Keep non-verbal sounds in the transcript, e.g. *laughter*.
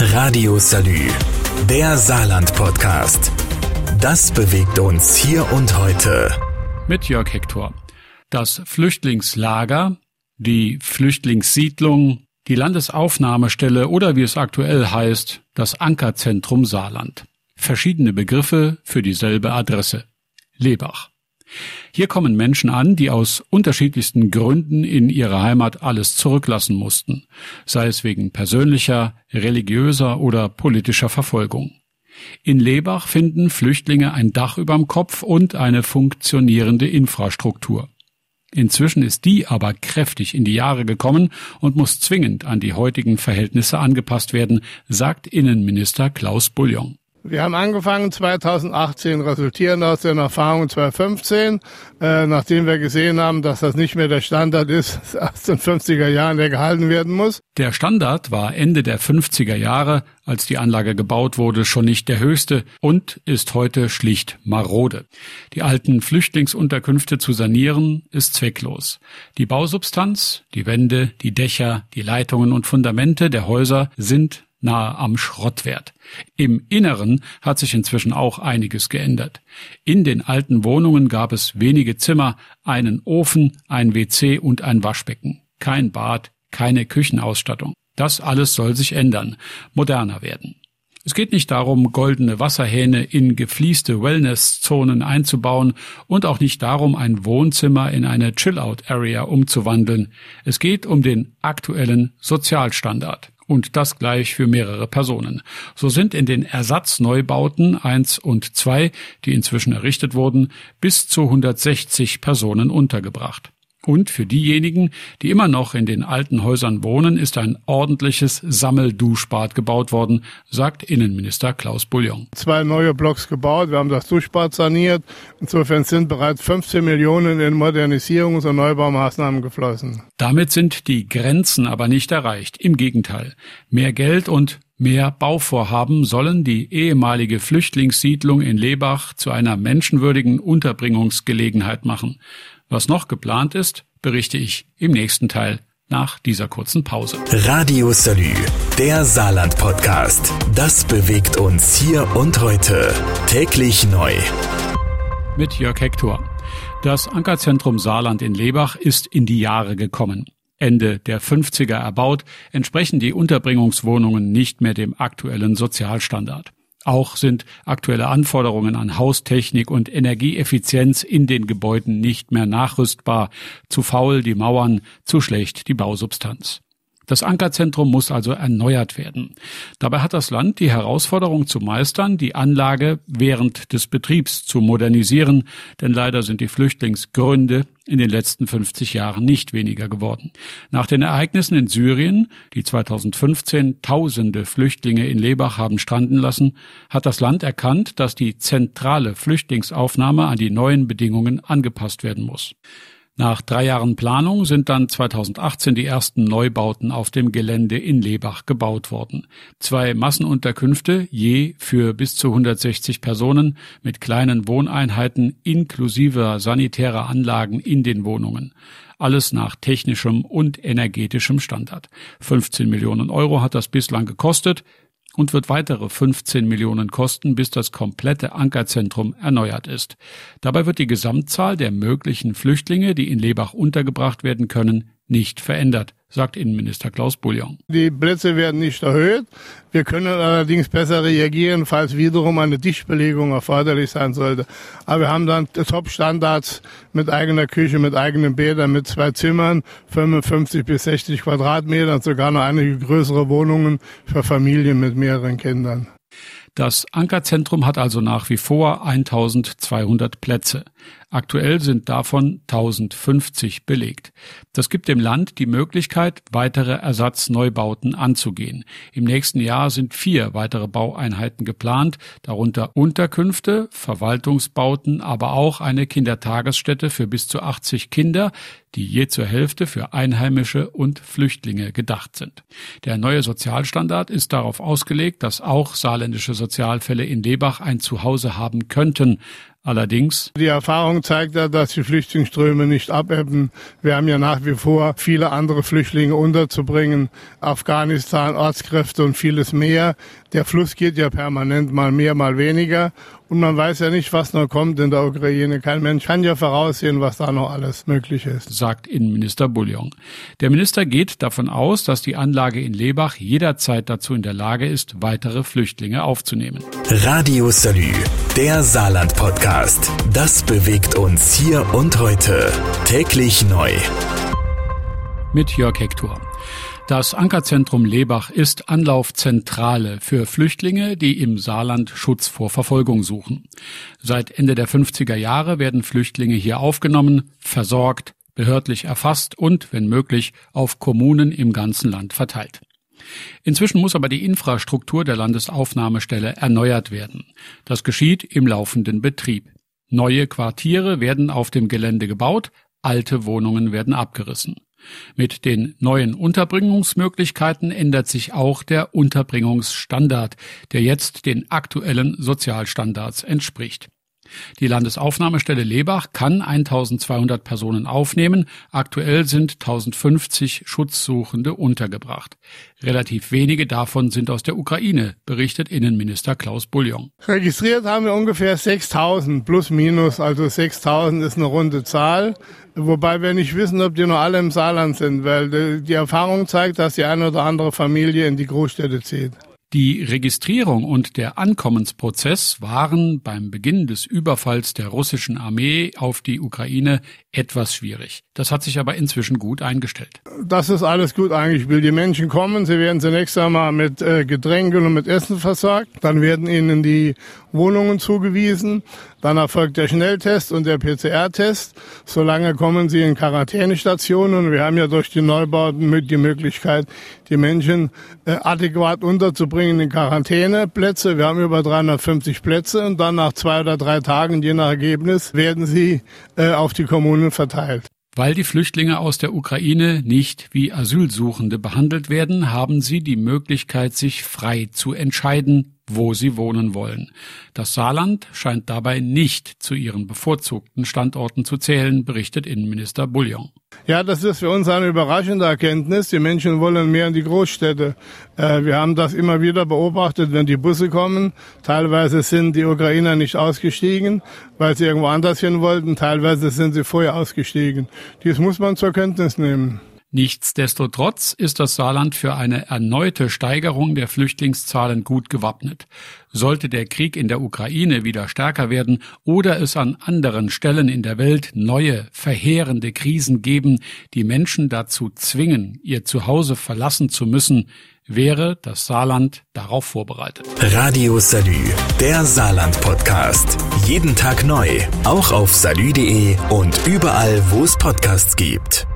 Radio Salü, der Saarland-Podcast. Das bewegt uns hier und heute. Mit Jörg Hector. Das Flüchtlingslager, die Flüchtlingssiedlung, die Landesaufnahmestelle oder wie es aktuell heißt, das Ankerzentrum Saarland. Verschiedene Begriffe für dieselbe Adresse. Lebach. Hier kommen Menschen an, die aus unterschiedlichsten Gründen in ihrer Heimat alles zurücklassen mussten, sei es wegen persönlicher, religiöser oder politischer Verfolgung. In Lebach finden Flüchtlinge ein Dach überm Kopf und eine funktionierende Infrastruktur. Inzwischen ist die aber kräftig in die Jahre gekommen und muss zwingend an die heutigen Verhältnisse angepasst werden, sagt Innenminister Klaus Bouillon. Wir haben angefangen 2018, resultierend aus den Erfahrungen 2015, äh, nachdem wir gesehen haben, dass das nicht mehr der Standard ist *laughs* aus den 50er Jahren, der gehalten werden muss. Der Standard war Ende der 50er Jahre, als die Anlage gebaut wurde, schon nicht der höchste und ist heute schlicht marode. Die alten Flüchtlingsunterkünfte zu sanieren, ist zwecklos. Die Bausubstanz, die Wände, die Dächer, die Leitungen und Fundamente der Häuser sind nahe am Schrottwert. Im Inneren hat sich inzwischen auch einiges geändert. In den alten Wohnungen gab es wenige Zimmer, einen Ofen, ein WC und ein Waschbecken. Kein Bad, keine Küchenausstattung. Das alles soll sich ändern, moderner werden. Es geht nicht darum, goldene Wasserhähne in gefließte Wellnesszonen einzubauen und auch nicht darum, ein Wohnzimmer in eine Chill-out-Area umzuwandeln. Es geht um den aktuellen Sozialstandard und das gleich für mehrere Personen. So sind in den Ersatzneubauten 1 und 2, die inzwischen errichtet wurden, bis zu 160 Personen untergebracht. Und für diejenigen, die immer noch in den alten Häusern wohnen, ist ein ordentliches Sammelduschbad gebaut worden, sagt Innenminister Klaus Bouillon. Zwei neue Blocks gebaut, wir haben das Duschbad saniert. Insofern sind bereits 15 Millionen in Modernisierungs- und Neubaumaßnahmen geflossen. Damit sind die Grenzen aber nicht erreicht. Im Gegenteil. Mehr Geld und Mehr Bauvorhaben sollen die ehemalige Flüchtlingssiedlung in Lebach zu einer menschenwürdigen Unterbringungsgelegenheit machen. Was noch geplant ist, berichte ich im nächsten Teil nach dieser kurzen Pause. Radio Salü, der Saarland-Podcast. Das bewegt uns hier und heute. Täglich neu. Mit Jörg Hector. Das Ankerzentrum Saarland in Lebach ist in die Jahre gekommen. Ende der 50er erbaut, entsprechen die Unterbringungswohnungen nicht mehr dem aktuellen Sozialstandard. Auch sind aktuelle Anforderungen an Haustechnik und Energieeffizienz in den Gebäuden nicht mehr nachrüstbar, zu faul die Mauern, zu schlecht die Bausubstanz. Das Ankerzentrum muss also erneuert werden. Dabei hat das Land die Herausforderung zu meistern, die Anlage während des Betriebs zu modernisieren, denn leider sind die Flüchtlingsgründe in den letzten 50 Jahren nicht weniger geworden. Nach den Ereignissen in Syrien, die 2015 tausende Flüchtlinge in Lebach haben stranden lassen, hat das Land erkannt, dass die zentrale Flüchtlingsaufnahme an die neuen Bedingungen angepasst werden muss. Nach drei Jahren Planung sind dann 2018 die ersten Neubauten auf dem Gelände in Lebach gebaut worden. Zwei Massenunterkünfte, je für bis zu 160 Personen, mit kleinen Wohneinheiten inklusive sanitärer Anlagen in den Wohnungen. Alles nach technischem und energetischem Standard. 15 Millionen Euro hat das bislang gekostet und wird weitere 15 Millionen kosten, bis das komplette Ankerzentrum erneuert ist. Dabei wird die Gesamtzahl der möglichen Flüchtlinge, die in Lebach untergebracht werden können, nicht verändert, sagt Innenminister Klaus Bouillon. Die Plätze werden nicht erhöht. Wir können allerdings besser reagieren, falls wiederum eine Dichtbelegung erforderlich sein sollte. Aber wir haben dann Top-Standards mit eigener Küche, mit eigenen Bädern, mit zwei Zimmern, 55 bis 60 Quadratmetern, sogar noch einige größere Wohnungen für Familien mit mehreren Kindern. Das Ankerzentrum hat also nach wie vor 1200 Plätze. Aktuell sind davon 1050 belegt. Das gibt dem Land die Möglichkeit, weitere Ersatzneubauten anzugehen. Im nächsten Jahr sind vier weitere Baueinheiten geplant, darunter Unterkünfte, Verwaltungsbauten, aber auch eine Kindertagesstätte für bis zu 80 Kinder, die je zur Hälfte für Einheimische und Flüchtlinge gedacht sind. Der neue Sozialstandard ist darauf ausgelegt, dass auch saarländische Sozialfälle in Lebach ein Zuhause haben könnten, Allerdings. Die Erfahrung zeigt ja, dass die Flüchtlingsströme nicht abebben. Wir haben ja nach wie vor viele andere Flüchtlinge unterzubringen. Afghanistan, Ortskräfte und vieles mehr. Der Fluss geht ja permanent mal mehr, mal weniger. Und man weiß ja nicht, was noch kommt in der Ukraine. Kein Mensch kann ja voraussehen, was da noch alles möglich ist. Sagt Innenminister Bullion. Der Minister geht davon aus, dass die Anlage in Lebach jederzeit dazu in der Lage ist, weitere Flüchtlinge aufzunehmen. Radio Salü, der Saarland-Podcast. Das bewegt uns hier und heute. Täglich neu. Mit Jörg Hector. Das Ankerzentrum Lebach ist Anlaufzentrale für Flüchtlinge, die im Saarland Schutz vor Verfolgung suchen. Seit Ende der 50er Jahre werden Flüchtlinge hier aufgenommen, versorgt, behördlich erfasst und, wenn möglich, auf Kommunen im ganzen Land verteilt. Inzwischen muss aber die Infrastruktur der Landesaufnahmestelle erneuert werden. Das geschieht im laufenden Betrieb. Neue Quartiere werden auf dem Gelände gebaut, alte Wohnungen werden abgerissen. Mit den neuen Unterbringungsmöglichkeiten ändert sich auch der Unterbringungsstandard, der jetzt den aktuellen Sozialstandards entspricht. Die Landesaufnahmestelle Lebach kann 1200 Personen aufnehmen. Aktuell sind 1050 Schutzsuchende untergebracht. Relativ wenige davon sind aus der Ukraine, berichtet Innenminister Klaus Bullion. Registriert haben wir ungefähr 6000 plus minus, also 6000 ist eine runde Zahl. Wobei wir nicht wissen, ob die noch alle im Saarland sind, weil die Erfahrung zeigt, dass die eine oder andere Familie in die Großstädte zieht. Die Registrierung und der Ankommensprozess waren beim Beginn des Überfalls der russischen Armee auf die Ukraine etwas schwierig. Das hat sich aber inzwischen gut eingestellt. Das ist alles gut eingespielt. Die Menschen kommen, sie werden zunächst einmal mit äh, Getränken und mit Essen versorgt. Dann werden ihnen die Wohnungen zugewiesen. Dann erfolgt der Schnelltest und der PCR-Test. Solange kommen sie in Quarantänestationen. Wir haben ja durch die Neubauten die Möglichkeit, die Menschen äh, adäquat unterzubringen in Quarantäneplätze. Wir haben über 350 Plätze und dann nach zwei oder drei Tagen, je nach Ergebnis, werden sie äh, auf die Kommunen verteilt. Weil die Flüchtlinge aus der Ukraine nicht wie Asylsuchende behandelt werden, haben sie die Möglichkeit, sich frei zu entscheiden, wo sie wohnen wollen. Das Saarland scheint dabei nicht zu ihren bevorzugten Standorten zu zählen, berichtet Innenminister Bullion. Ja, das ist für uns eine überraschende Erkenntnis. Die Menschen wollen mehr in die Großstädte. Äh, wir haben das immer wieder beobachtet, wenn die Busse kommen. Teilweise sind die Ukrainer nicht ausgestiegen, weil sie irgendwo anders hin wollten. Teilweise sind sie vorher ausgestiegen. Dies muss man zur Kenntnis nehmen. Nichtsdestotrotz ist das Saarland für eine erneute Steigerung der Flüchtlingszahlen gut gewappnet. Sollte der Krieg in der Ukraine wieder stärker werden oder es an anderen Stellen in der Welt neue, verheerende Krisen geben, die Menschen dazu zwingen, ihr Zuhause verlassen zu müssen, wäre das Saarland darauf vorbereitet. Radio Salü, der Saarland Podcast. Jeden Tag neu, auch auf salü.de und überall, wo es Podcasts gibt.